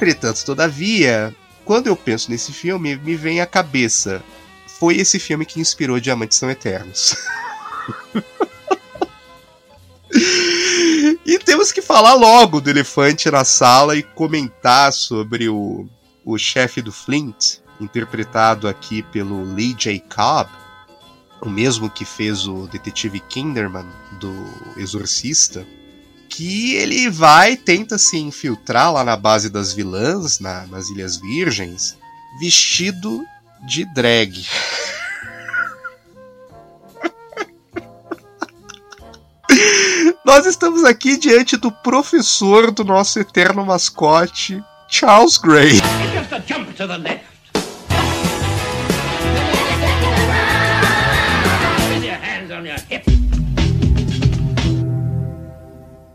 Entretanto, todavia, quando eu penso nesse filme, me vem à cabeça. Foi esse filme que inspirou Diamantes São Eternos. e temos que falar logo do elefante na sala e comentar sobre o, o chefe do Flint, interpretado aqui pelo Lee J. Cobb, o mesmo que fez o detetive Kinderman do Exorcista, que ele vai tenta se infiltrar lá na base das vilãs, na, nas Ilhas Virgens, vestido de drag. Nós estamos aqui diante do professor do nosso eterno mascote, Charles Gray.